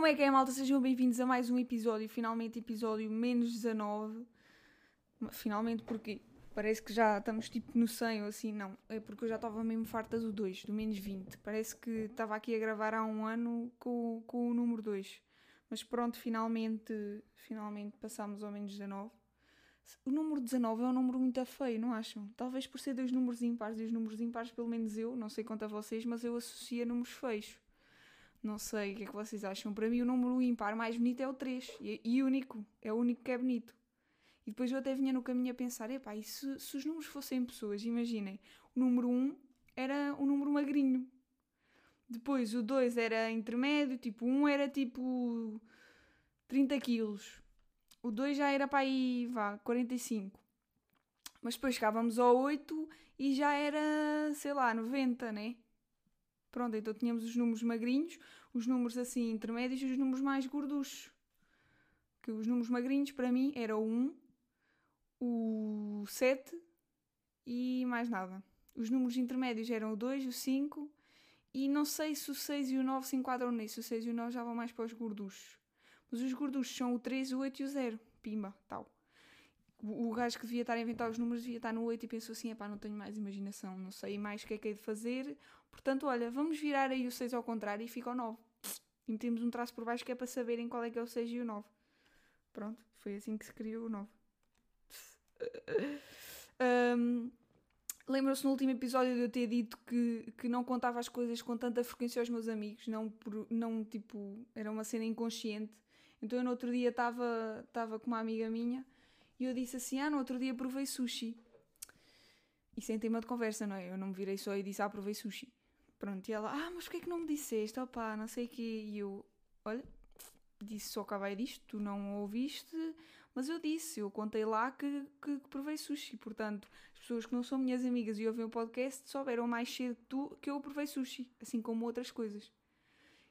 Como é que é, malta? Sejam bem-vindos a mais um episódio, finalmente episódio menos 19. Finalmente porque parece que já estamos tipo no 100 ou assim, não. É porque eu já estava mesmo farta do 2, do menos 20. Parece que estava aqui a gravar há um ano com, com o número 2. Mas pronto, finalmente, finalmente passámos ao menos 19. O número 19 é um número muito feio, não acham? Talvez por ser dois números ímpares e os números ímpares, pelo menos eu, não sei quanto a vocês, mas eu associo a números feios. Não sei o que é que vocês acham. Para mim, o número ímpar mais bonito é o 3 e, único. É o único que é bonito. E depois eu até vinha no caminho a pensar: epá, e se, se os números fossem pessoas? Imaginem, o número 1 era um número magrinho. Depois o 2 era intermédio, tipo, 1 era tipo 30 quilos. O 2 já era para aí, vá, 45. Mas depois chegávamos ao 8 e já era, sei lá, 90, né? Pronto, então tínhamos os números magrinhos, os números assim intermédios e os números mais gorduchos. Que os números magrinhos para mim era o 1, o 7 e mais nada. Os números intermédios eram o 2, o 5 e não sei se o 6 e o 9 se enquadram nisso. O 6 e o 9 já vão mais para os gorduchos. Mas os gorduchos são o 3, o 8 e o 0. Pimba, tal. O, gajo que devia estar a inventar os números devia estar no 8 e pensou assim: epá, não tenho mais imaginação, não sei mais o que é que hei de fazer. Portanto, olha, vamos virar aí o 6 ao contrário e fica o 9. E metemos um traço por baixo que é para saberem qual é que é o 6 e o 9. Pronto, foi assim que se criou o 9. um, Lembram-se no último episódio de eu ter dito que, que não contava as coisas com tanta frequência aos meus amigos, não, por, não tipo, era uma cena inconsciente. Então eu no outro dia estava com uma amiga minha e eu disse assim: Ah, no outro dia provei sushi. E sem tema de conversa, não é? Eu não me virei só e disse: Ah, provei sushi. Pronto, e ela: Ah, mas porquê é que não me disseste? Opá, não sei o quê. E eu: Olha, disse só acabei disto, tu não ouviste, mas eu disse, eu contei lá que, que, que, provei sushi. Portanto, as pessoas que não são minhas amigas e ouvem o podcast souberam mais cedo que tu que eu provei sushi, assim como outras coisas.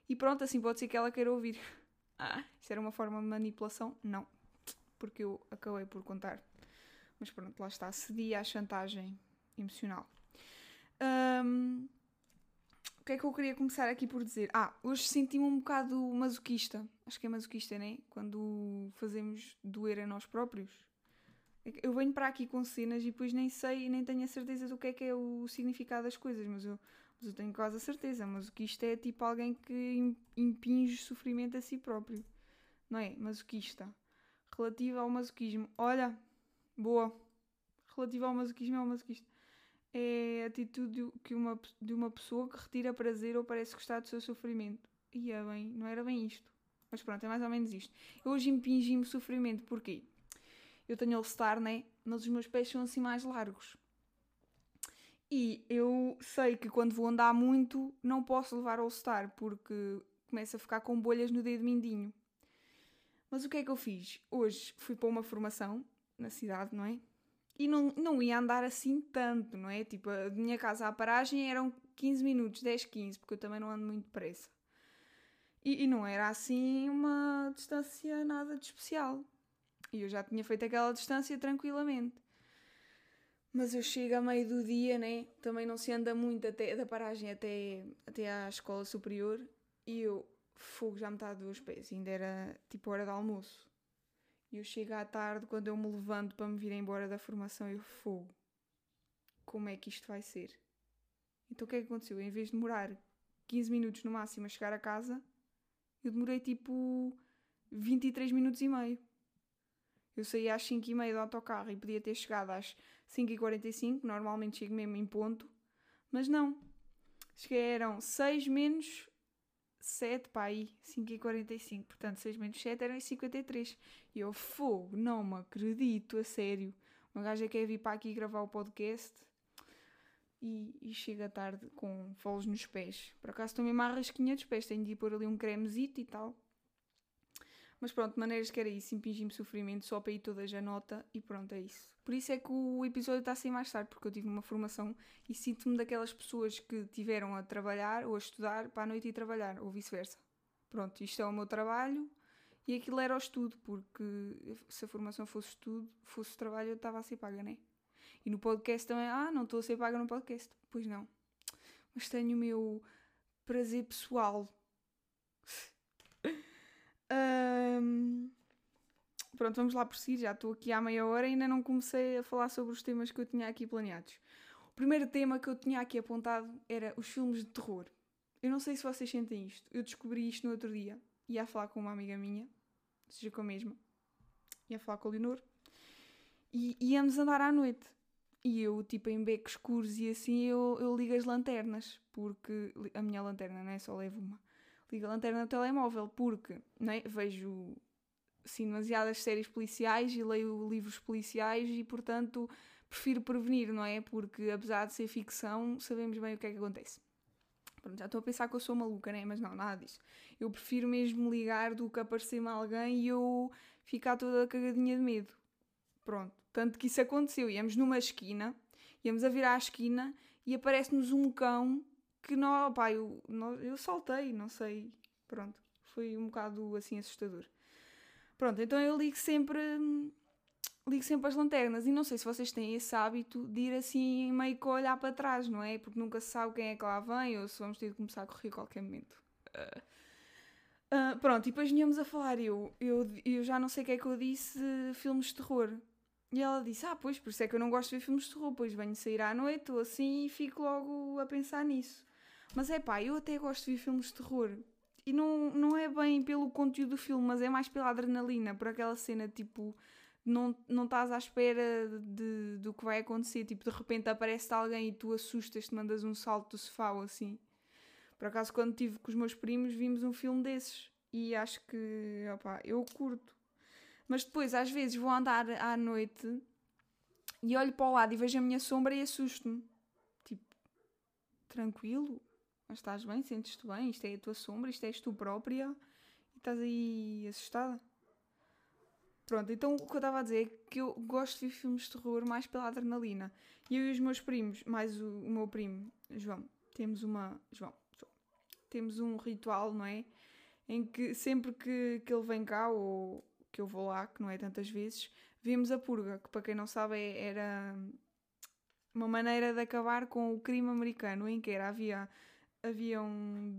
E pronto, assim pode ser que ela queira ouvir. Ah, isso era uma forma de manipulação? Não, porque eu acabei por contar. Mas pronto, lá está, cedi à chantagem emocional. Um, que é que eu queria começar aqui por dizer? Ah, hoje senti-me um bocado masoquista. Acho que é masoquista, né? Quando fazemos doer a nós próprios. É eu venho para aqui com cenas e depois nem sei, nem tenho a certeza do que é que é o significado das coisas, mas eu, mas eu tenho quase a certeza. Masoquista é tipo alguém que impinge sofrimento a si próprio. Não é? Masoquista. Relativo ao masoquismo. Olha, boa. Relativo ao masoquismo é o masoquista é a atitude que uma, de uma pessoa que retira prazer ou parece gostar do seu sofrimento. E é bem, não era bem isto. Mas pronto, é mais ou menos isto. Eu hoje impingi-me sofrimento, porquê? Eu tenho All-Star, né? Mas os meus pés são assim mais largos. E eu sei que quando vou andar muito não posso levar All-Star porque começa a ficar com bolhas no dedo mindinho. Mas o que é que eu fiz? Hoje fui para uma formação na cidade, não é? E não, não ia andar assim tanto, não é? Tipo, a minha casa à paragem eram 15 minutos, 10, 15, porque eu também não ando muito depressa. E, e não era assim uma distância nada de especial. E eu já tinha feito aquela distância tranquilamente. Mas eu chego a meio do dia, né? Também não se anda muito até da paragem até, até à escola superior. E eu, fogo, já me está a pés. Ainda era tipo hora de almoço. E eu chego à tarde, quando eu me levanto para me vir embora da formação, eu fogo. Como é que isto vai ser? Então o que é que aconteceu? Em vez de demorar 15 minutos no máximo a chegar a casa, eu demorei tipo 23 minutos e meio. Eu saí às 5 e meia do autocarro e podia ter chegado às 5 e 45, normalmente chego mesmo em ponto, mas não. Cheguei, eram 6 menos 7 para aí, 5 e 45. Portanto, 6 menos 7 eram 53. E eu, fogo, não me acredito, a sério. Uma gaja quer vir para aqui gravar o podcast e, e chega tarde com foles nos pés. Por acaso estou mesmo à rasquinha dos pés, tenho de ir pôr ali um cremezito e tal. Mas pronto, de maneiras que era isso, impingi-me sofrimento só para ir toda a nota e pronto, é isso. Por isso é que o episódio está assim mais tarde, porque eu tive uma formação e sinto-me daquelas pessoas que tiveram a trabalhar ou a estudar para a noite e trabalhar, ou vice-versa. Pronto, isto é o meu trabalho e aquilo era o estudo, porque se a formação fosse estudo, fosse trabalho, eu estava a ser paga, né? E no podcast também, ah, não estou a ser paga no podcast. Pois não. Mas tenho o meu prazer pessoal Um, pronto, vamos lá si. Já estou aqui há meia hora e ainda não comecei a falar sobre os temas que eu tinha aqui planeados. O primeiro tema que eu tinha aqui apontado era os filmes de terror. Eu não sei se vocês sentem isto. Eu descobri isto no outro dia. Ia falar com uma amiga minha, seja com a mesma. Ia falar com a Leonor. E íamos andar à noite. E eu, tipo, em becos escuros e assim, eu, eu ligo as lanternas. Porque a minha lanterna, não é? Só levo uma. Ligo a lanterna no telemóvel porque é? vejo assim, demasiadas séries policiais e leio livros policiais e, portanto, prefiro prevenir, não é? Porque, apesar de ser ficção, sabemos bem o que é que acontece. Pronto, já estou a pensar que eu sou maluca, né? Mas não, nada disso. Eu prefiro mesmo ligar do que aparecer-me alguém e eu ficar toda cagadinha de medo. Pronto. Tanto que isso aconteceu. Íamos numa esquina, íamos a virar a esquina e aparece-nos um cão que não, pá, eu, não, eu saltei, não sei. Pronto. Foi um bocado assim assustador. Pronto, então eu ligo sempre. Ligo sempre as lanternas e não sei se vocês têm esse hábito de ir assim meio que olhar para trás, não é? Porque nunca se sabe quem é que lá vem ou se vamos ter de começar a correr a qualquer momento. Uh, pronto, e depois vinhamos a falar. Eu, eu, eu já não sei o que é que eu disse, filmes de terror. E ela disse: Ah, pois, por isso é que eu não gosto de ver filmes de terror, pois venho sair à noite ou assim e fico logo a pensar nisso. Mas é pá, eu até gosto de ver filmes de terror. E não, não é bem pelo conteúdo do filme, mas é mais pela adrenalina, por aquela cena tipo. Não, não estás à espera de, do que vai acontecer. Tipo, de repente aparece alguém e tu assustas-te, mandas um salto do sofá ou assim. Por acaso, quando estive com os meus primos, vimos um filme desses. E acho que, opá, eu curto. Mas depois, às vezes, vou andar à noite e olho para o lado e vejo a minha sombra e assusto-me. Tipo, tranquilo? Mas estás bem? Sentes-te bem? Isto é a tua sombra? Isto és tu própria? E estás aí assustada? Pronto, então o que eu estava a dizer é que eu gosto de ver filmes de terror mais pela adrenalina. E eu e os meus primos, mais o, o meu primo, João, temos uma. João, temos um ritual, não é? Em que sempre que, que ele vem cá, ou que eu vou lá, que não é tantas vezes, vimos a purga, que para quem não sabe é, era uma maneira de acabar com o crime americano, em que era, havia haviam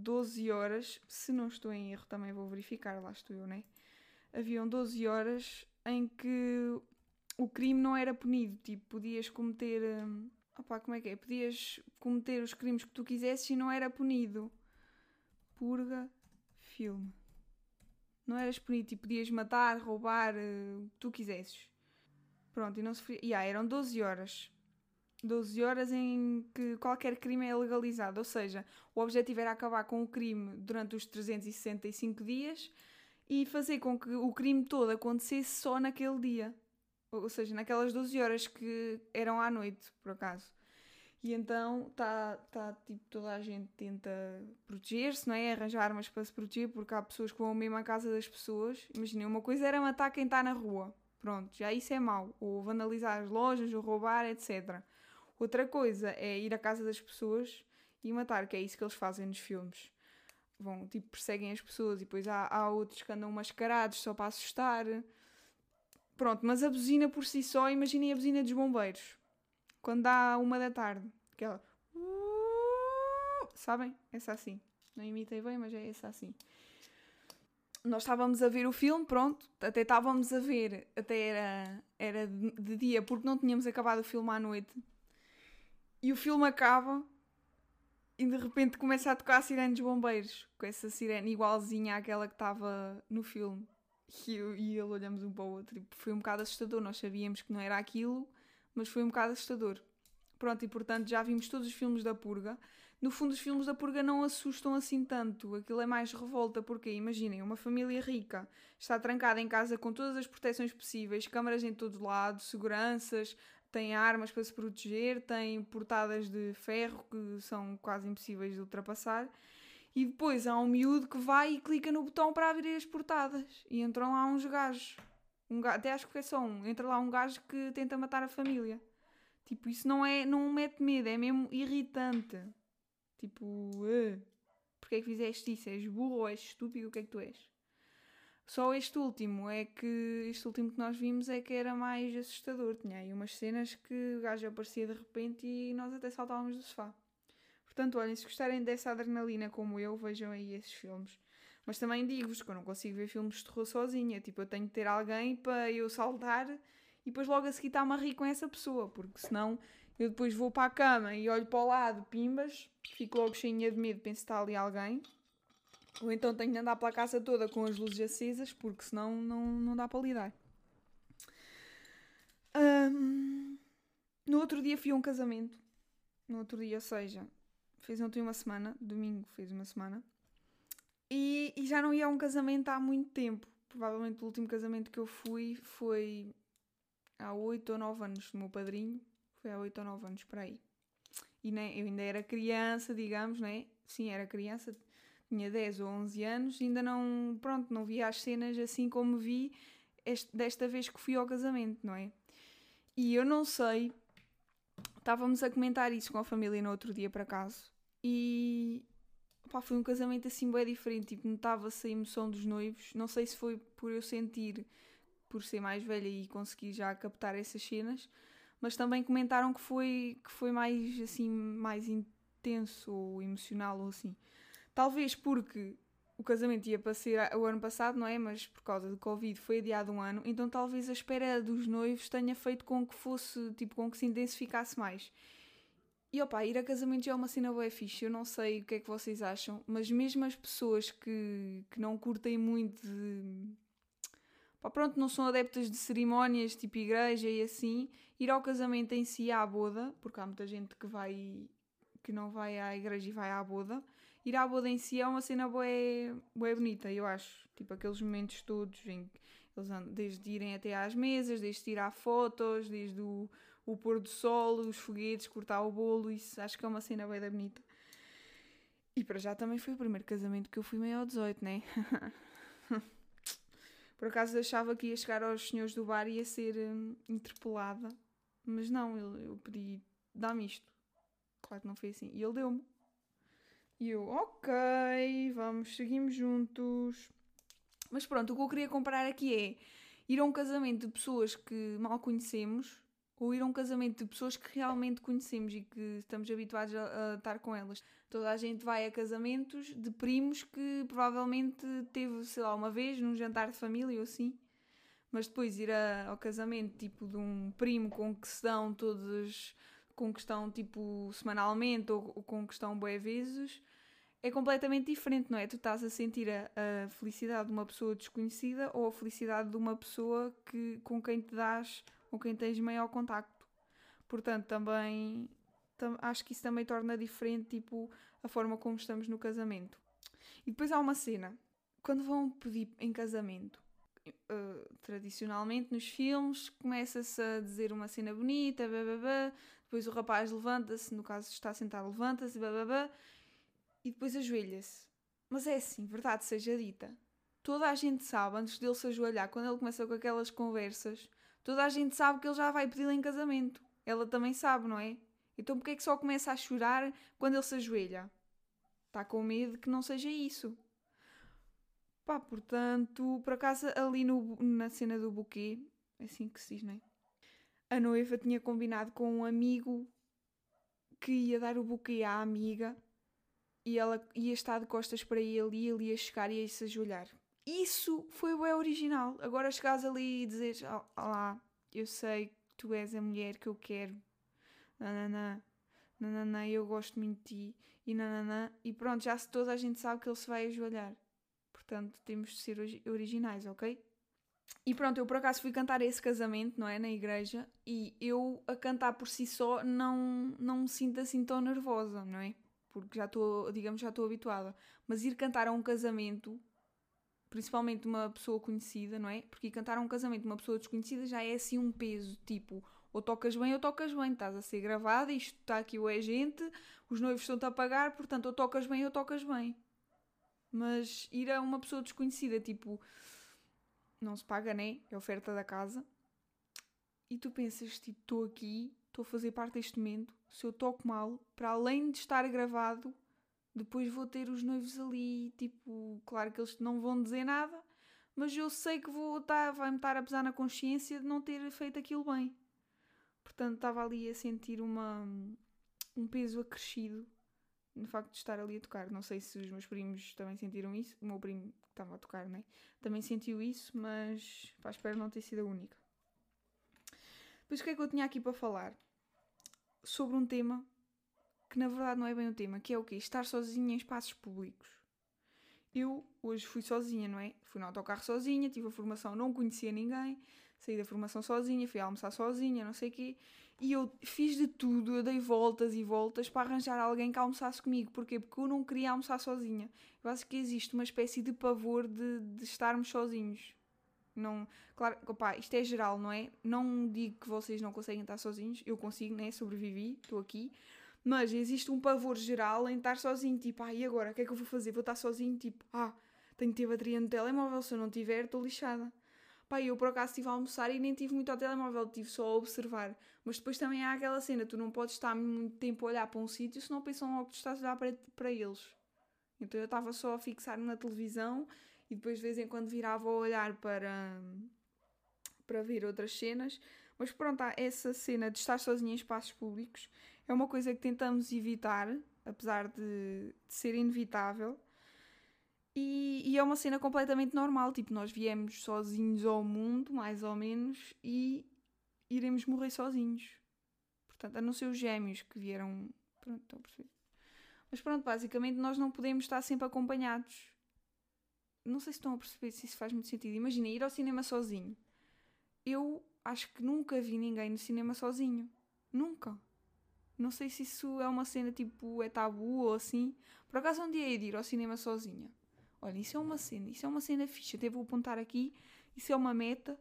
12 horas, se não estou em erro, também vou verificar, lá estou eu, né? Haviam 12 horas em que o crime não era punido, tipo, podias cometer. Hum, opá, como é que é? Podias cometer os crimes que tu quisesses e não era punido. Purga, filme. Não eras punido, tipo, podias matar, roubar, uh, o que tu quisesses. Pronto, e não se. Yeah, eram 12 horas. 12 horas em que qualquer crime é legalizado, ou seja, o objetivo era acabar com o crime durante os 365 dias e fazer com que o crime todo acontecesse só naquele dia, ou seja, naquelas 12 horas que eram à noite, por acaso. E então tá, tá tipo, toda a gente tenta proteger-se, não é? Arranjar armas para se proteger, porque há pessoas que vão mesmo à casa das pessoas. Imaginem, uma coisa era matar quem está na rua, pronto, já isso é mau, ou vandalizar as lojas, ou roubar, etc. Outra coisa é ir à casa das pessoas e matar, que é isso que eles fazem nos filmes. Vão, tipo, perseguem as pessoas e depois há, há outros que andam mascarados só para assustar. Pronto, mas a buzina por si só, imaginem a buzina dos bombeiros. Quando dá uma da tarde. Aquela. Sabem? Essa assim. Não imitei bem, mas é essa assim. Nós estávamos a ver o filme, pronto. Até estávamos a ver, até era, era de dia, porque não tínhamos acabado o filme à noite. E o filme acaba e de repente começa a tocar a sirene dos bombeiros, com essa sirene igualzinha àquela que estava no filme. E, eu, e ele olhamos um para o outro. Tipo, foi um bocado assustador. Nós sabíamos que não era aquilo, mas foi um bocado assustador. Pronto, e portanto já vimos todos os filmes da Purga. No fundo, os filmes da Purga não assustam assim tanto. Aquilo é mais revolta, porque imaginem, uma família rica está trancada em casa com todas as proteções possíveis, câmaras em todo lado, seguranças, tem armas para se proteger, tem portadas de ferro que são quase impossíveis de ultrapassar. E depois há um miúdo que vai e clica no botão para abrir as portadas. E entram lá uns gajos. Um gajo, até acho que é só um. Entra lá um gajo que tenta matar a família. Tipo, isso não é. Não mete medo, é mesmo irritante. Tipo, uh, porque é que fizeste isso? És burro ou és estúpido? O que é que tu és? Só este último é que este último que nós vimos é que era mais assustador. Tinha aí umas cenas que o gajo aparecia de repente e nós até saltávamos do sofá. Portanto, olhem, se gostarem dessa adrenalina como eu, vejam aí esses filmes. Mas também digo-vos que eu não consigo ver filmes de terror sozinha. Tipo, eu tenho que ter alguém para eu saltar e depois logo a seguir estar-me a rir com essa pessoa, porque senão eu depois vou para a cama e olho para o lado, pimbas, fico logo cheinha de medo, penso que está ali alguém. Ou então tenho de andar pela casa toda com as luzes acesas, porque senão não, não dá para lidar. Um, no outro dia fui a um casamento. No outro dia, ou seja, fez ontem uma semana, domingo fez uma semana. E, e já não ia a um casamento há muito tempo. Provavelmente o último casamento que eu fui foi há 8 ou 9 anos do meu padrinho. Foi há 8 ou 9 anos, por aí. E né, eu ainda era criança, digamos, né? Sim, era criança, tinha 10 ou 11 anos, ainda não, pronto, não via as cenas assim como vi este, desta vez que fui ao casamento, não é? E eu não sei, estávamos a comentar isso com a família no outro dia, por acaso, e pá, foi um casamento assim bem diferente, tipo, notava-se a emoção dos noivos, não sei se foi por eu sentir, por ser mais velha e conseguir já captar essas cenas, mas também comentaram que foi, que foi mais assim, mais intenso ou emocional ou assim. Talvez porque o casamento ia para ser o ano passado, não é? Mas por causa do Covid foi adiado um ano, então talvez a espera dos noivos tenha feito com que fosse, tipo, com que se intensificasse mais. E opa, ir a casamento já é uma cena boa fixe, eu não sei o que é que vocês acham, mas mesmo as pessoas que, que não curtem muito de... Pá, pronto, não são adeptas de cerimónias, tipo igreja e assim, ir ao casamento em si à boda, porque há muita gente que vai que não vai à igreja e vai à boda, ir à boda é uma cena bué, bué bonita, eu acho. Tipo, aqueles momentos todos em que eles andam, desde irem até às mesas, desde tirar fotos, desde o, o pôr do sol, os foguetes, cortar o bolo, isso acho que é uma cena bué da bonita. E para já também foi o primeiro casamento que eu fui meio ao 18, né? Por acaso achava que ia chegar aos senhores do bar e ia ser hum, interpelada, mas não, eu, eu pedi, dá-me isto. Claro que não foi assim. E ele deu-me. E eu, ok, vamos, seguimos juntos. Mas pronto, o que eu queria comparar aqui é ir a um casamento de pessoas que mal conhecemos ou ir a um casamento de pessoas que realmente conhecemos e que estamos habituados a, a, estar com elas. Toda a gente vai a casamentos de primos que provavelmente teve, sei lá, uma vez num jantar de família ou assim. Mas depois ir a, ao casamento tipo de um primo com que se dão todos com que estão tipo semanalmente ou, ou com que estão bué vezes é completamente diferente, não é? Tu estás a sentir a, a, felicidade de uma pessoa desconhecida ou a felicidade de uma pessoa que, com quem te dás, com quem tens maior contacto. Portanto, também tam, acho que isso também torna diferente tipo, a forma como estamos no casamento. E depois há uma cena, quando vão pedir em casamento, uh, tradicionalmente nos filmes, começa-se a dizer uma cena bonita, depois o rapaz levanta-se, no caso está sentado, levanta-se, blá, e depois ajoelha-se. Mas é assim, verdade seja dita. Toda a gente sabe, antes dele se ajoelhar, quando ele começa com aquelas conversas, toda a gente sabe que ele já vai pedir em casamento. Ela também sabe, não é? Então porquê é que só começa a chorar quando ele se ajoelha? Está com medo que não seja isso. Pá, portanto, por acaso ali no, na cena do buquê, é assim que se diz, não é? A noiva tinha combinado com um amigo que ia dar o buquê à amiga e ela ia estar de costas para ele e ele ia chegar e ia se ajoelhar. Isso foi o original. Agora chegares ali e dizes: Olá, eu sei que tu és a mulher que eu quero. Nananã, nananã, eu gosto muito de ti. E nananã. E pronto, já se toda a gente sabe que ele se vai ajoelhar. Portanto, temos de ser originais, ok? E pronto, eu por acaso fui cantar esse casamento, não é? Na igreja. E eu a cantar por si só não, não me sinto assim tão nervosa, não é? Porque já estou, digamos, já estou habituada. Mas ir cantar a um casamento, principalmente uma pessoa conhecida, não é? Porque ir cantar a um casamento de uma pessoa desconhecida já é assim um peso, tipo, ou tocas bem ou tocas bem, estás a ser gravada, isto está aqui o é gente, os noivos estão-te a pagar, portanto, ou tocas bem ou tocas bem. Mas ir a uma pessoa desconhecida, tipo, não se paga, né? É oferta da casa. E tu pensas, tipo, estou aqui, estou a fazer parte deste momento, se eu toco mal, para além de estar gravado, depois vou ter os noivos ali, tipo, claro que eles não vão dizer nada, mas eu sei que vou estar, vai-me estar a pesar na consciência de não ter feito aquilo bem. Portanto, estava ali a sentir uma, um peso acrescido no facto de estar ali a tocar. Não sei se os meus primos também sentiram isso. O meu primo que estava a tocar, né? Também sentiu isso, mas pá, espero não ter sido a única. Pois o que é que eu tinha aqui para falar? Sobre um tema que na verdade não é bem um tema, que é o quê? Estar sozinha em espaços públicos. Eu hoje fui sozinha, não é? Fui no autocarro sozinha, tive a formação, não conhecia ninguém, saí da formação sozinha, fui almoçar sozinha, não sei o quê. E eu fiz de tudo, eu dei voltas e voltas para arranjar alguém que almoçasse comigo. Porquê? Porque eu não queria almoçar sozinha. Eu acho que existe uma espécie de pavor de, de estarmos sozinhos. Não, claro, opa, isto é geral, não é? Não digo que vocês não conseguem estar sozinhos, eu consigo, né? Sobrevivi, estou aqui. Mas existe um pavor geral em estar sozinho, tipo, ah, e agora? O que é que eu vou fazer? Vou estar sozinho, tipo, ah, tenho que ter bateria no telemóvel, se eu não tiver, estou lixada. Pá, eu por acaso estive a almoçar e nem tive muito ao telemóvel, tive só a observar. Mas depois também há aquela cena, tu não podes estar muito tempo a olhar para um sítio, senão pensam logo que tu estás a olhar para, para eles. Então eu estava só a fixar-me na televisão e depois de vez em quando virava a olhar para, para ver outras cenas. Mas pronto, essa cena de estar sozinha em espaços públicos é uma coisa que tentamos evitar, apesar de, de ser inevitável. E, e, é uma cena completamente normal, tipo, nós viemos sozinhos ao mundo, mais ou menos, e iremos morrer sozinhos. Portanto, a não ser os gêmeos que vieram. Pronto, estão a perceber. Mas pronto, basicamente nós não podemos estar sempre acompanhados. Não sei se estão a perceber se isso faz muito sentido. Imagina ir ao cinema sozinho. Eu acho que nunca vi ninguém no cinema sozinho. Nunca. Não sei se isso é uma cena tipo é tabu ou assim. Por acaso um dia ia de ir ao cinema sozinha. Olha, isso é uma cena, isso é uma cena fixa. Até vou apontar aqui, isso é uma meta.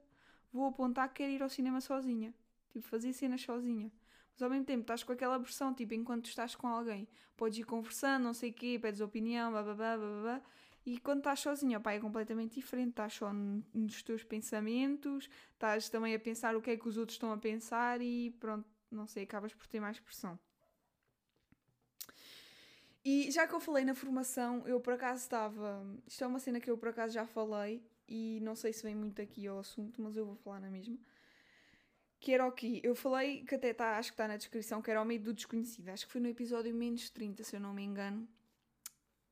Vou apontar que quero ir ao cinema sozinha. Tipo, fazer cenas sozinha. Mas ao mesmo tempo estás com aquela pressão, tipo, enquanto estás com alguém, podes ir conversando, não sei o quê, pedes opinião, blá blá blá blá blá. E quando estás sozinha, pá, é completamente diferente. Estás só nos teus pensamentos, estás também a pensar o que é que os outros estão a pensar e pronto, não sei, acabas por ter mais pressão. E já que eu falei na formação, eu por acaso estava. Isto é uma cena que eu por acaso já falei e não sei se vem muito aqui ao assunto, mas eu vou falar na mesma. Que era o quê? Eu falei que até está, acho que está na descrição, que era o medo do desconhecido. Acho que foi no episódio menos 30, se eu não me engano.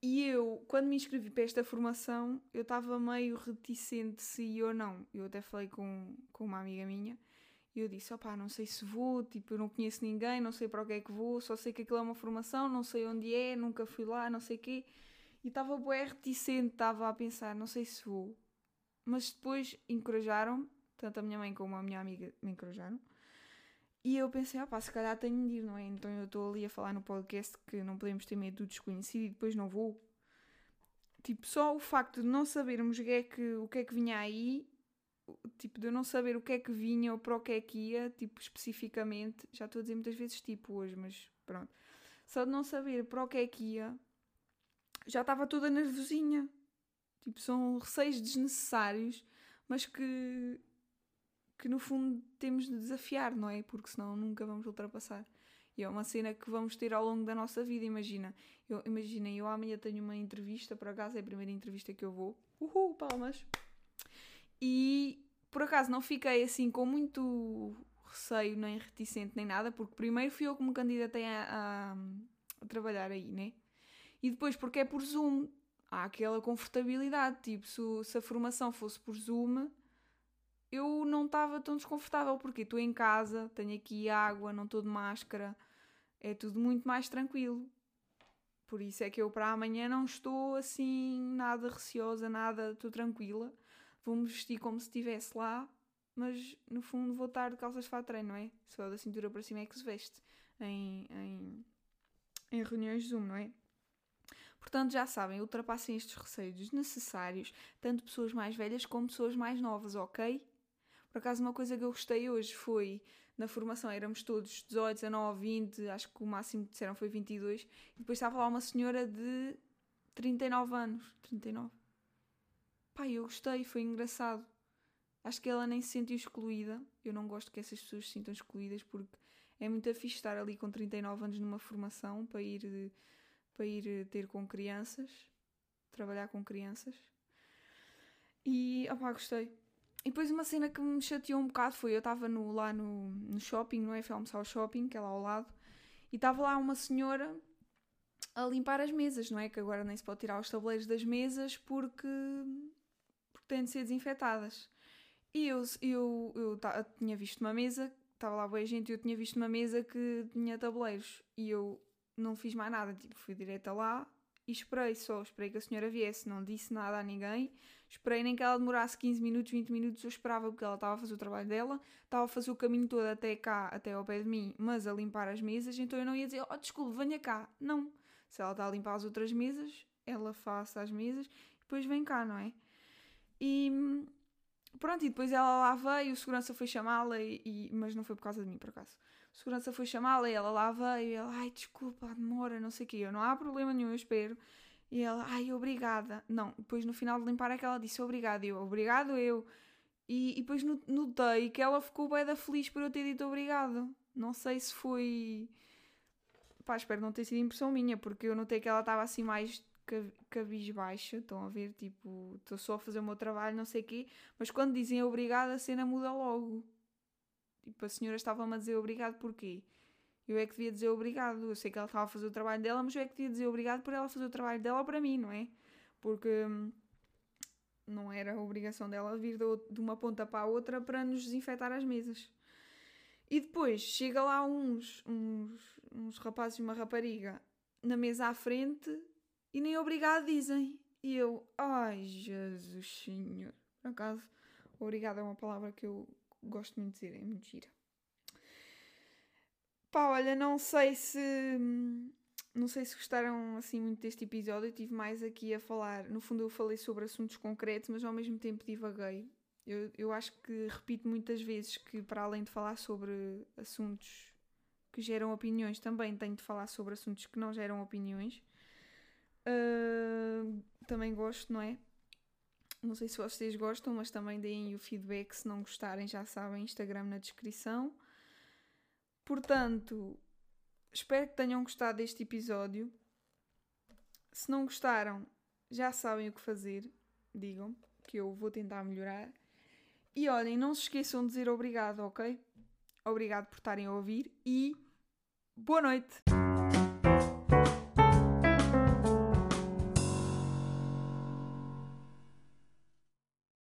E eu, quando me inscrevi para esta formação, eu estava meio reticente se ia ou não. Eu até falei com, com uma amiga minha e eu disse: opá, não sei se vou, tipo, eu não conheço ninguém, não sei para o que é que vou, só sei que aquilo é uma formação, não sei onde é, nunca fui lá, não sei o quê. E estava bué reticente, estava a pensar: não sei se vou. Mas depois encorajaram tanto a minha mãe como a minha amiga me encorajaram. E eu pensei, opá, se calhar tenho de ir, não é? Então eu estou ali a falar no podcast que não podemos ter medo do desconhecido e depois não vou. Tipo, só o facto de não sabermos o que é que, o que, é que vinha aí tipo, de eu não saber o que é que vinha ou para o que é que ia, tipo, especificamente, já estou a dizer muitas vezes tipo hoje, mas pronto. Só de não saber para o que é que ia, já estava toda nervosinha. Tipo, são receios desnecessários, mas que, que no fundo temos de desafiar, não é? Porque senão nunca vamos ultrapassar. E é uma cena que vamos ter ao longo da nossa vida, imagina. Eu, imaginem, eu amanhã tenho uma entrevista, por acaso é a primeira entrevista que eu vou. Uhul, palmas! E por acaso não fiquei assim com muito receio, nem reticente, nem nada, porque primeiro fui eu que me candidatei a, a, a trabalhar aí, né? E depois porque é por Zoom, há aquela confortabilidade, tipo, se, se a formação fosse por Zoom, eu não estava tão desconfortável, porque estou em casa, tenho aqui água, não estou de máscara, é tudo muito mais tranquilo. Por isso é que eu para amanhã não estou assim nada receosa, nada, estou tranquila vou-me vestir como se estivesse lá, mas no fundo vou estar de calças fato treino, não é? Só da cintura para cima é que se veste em, em, em reuniões Zoom, não é? Portanto, já sabem, ultrapassem estes receios desnecessários, tanto pessoas mais velhas como pessoas mais novas, ok? Por acaso, uma coisa que eu gostei hoje foi, na formação éramos todos 18, 19, 20, acho que o máximo que disseram foi 22, e depois estava lá uma senhora de 39 anos, 39, Pá, eu gostei, foi engraçado. Acho que ela nem se sentiu excluída. Eu não gosto que essas pessoas se sintam excluídas porque é muito fixe estar ali com 39 anos numa formação para ir, para ir ter com crianças, trabalhar com crianças. E, opá, gostei. E depois uma cena que me chateou um bocado foi, eu estava no, lá no, no shopping, não é? Fui almoçar shopping, que é lá ao lado, e estava lá uma senhora a limpar as mesas, não é? Que agora nem se pode tirar os tabuleiros das mesas porque, porque têm de ser desinfetadas. E eu, eu, eu, eu tinha visto uma mesa, estava lá boa gente, e eu tinha visto uma mesa que tinha tabuleiros e eu não fiz mais nada, tipo, fui direta lá e esperei só, esperei que a senhora viesse, não disse nada a ninguém, esperei nem que ela demorasse 15 minutos, 20 minutos, eu esperava porque ela estava a fazer o trabalho dela, estava a fazer o caminho todo até cá, até ao pé de mim, mas a limpar as mesas, então eu não ia dizer, oh, desculpe, venha cá, não. Se ela está a limpar as outras mesas, ela faça as mesas, depois vem cá, não é? E pronto, e depois ela lá veio, o segurança foi chamá-la, e, e, mas não foi por causa de mim, por acaso. O segurança foi chamá-la e ela lá veio, e ela, ai, desculpa, demora, não sei o quê. Eu, não há problema nenhum, eu espero. E ela, ai, obrigada. Não, depois no final de limpar é que ela disse obrigada. Eu, obrigado eu. E, e depois notei que ela ficou bem da feliz por eu ter dito obrigado. Não sei se foi. Pá, espero não ter sido impressão minha, porque eu notei que ela estava assim mais cabisbaixa, estão a ver, tipo, estou só a fazer o meu trabalho, não sei o quê, mas quando dizem obrigado a cena muda logo. Tipo, a senhora estava-me a dizer obrigado porquê? Eu é que devia dizer obrigado, eu sei que ela estava a fazer o trabalho dela, mas eu é que devia dizer obrigado por ela fazer o trabalho dela para mim, não é? Porque hum, não era a obrigação dela vir de uma ponta para a outra para nos desinfetar as mesas. E depois chega lá uns, uns, uns rapazes e uma rapariga na mesa à frente e nem obrigado dizem. E eu, ai Jesus Senhor. Por acaso, obrigado é uma palavra que eu gosto muito de dizer, é muito gira. Pá, olha, não sei se. Não sei se gostaram assim muito deste episódio. Eu tive mais aqui a falar. No fundo, eu falei sobre assuntos concretos, mas ao mesmo tempo divaguei. Eu, eu acho que repito muitas vezes que, para além de falar sobre assuntos que geram opiniões, também tenho de falar sobre assuntos que não geram opiniões. Uh, também gosto, não é? Não sei se vocês gostam, mas também deem o feedback. Se não gostarem, já sabem, Instagram na descrição. Portanto, espero que tenham gostado deste episódio. Se não gostaram, já sabem o que fazer. Digam que eu vou tentar melhorar. E olhem, não se esqueçam de dizer obrigado, ok? Obrigado por estarem a ouvir e boa noite!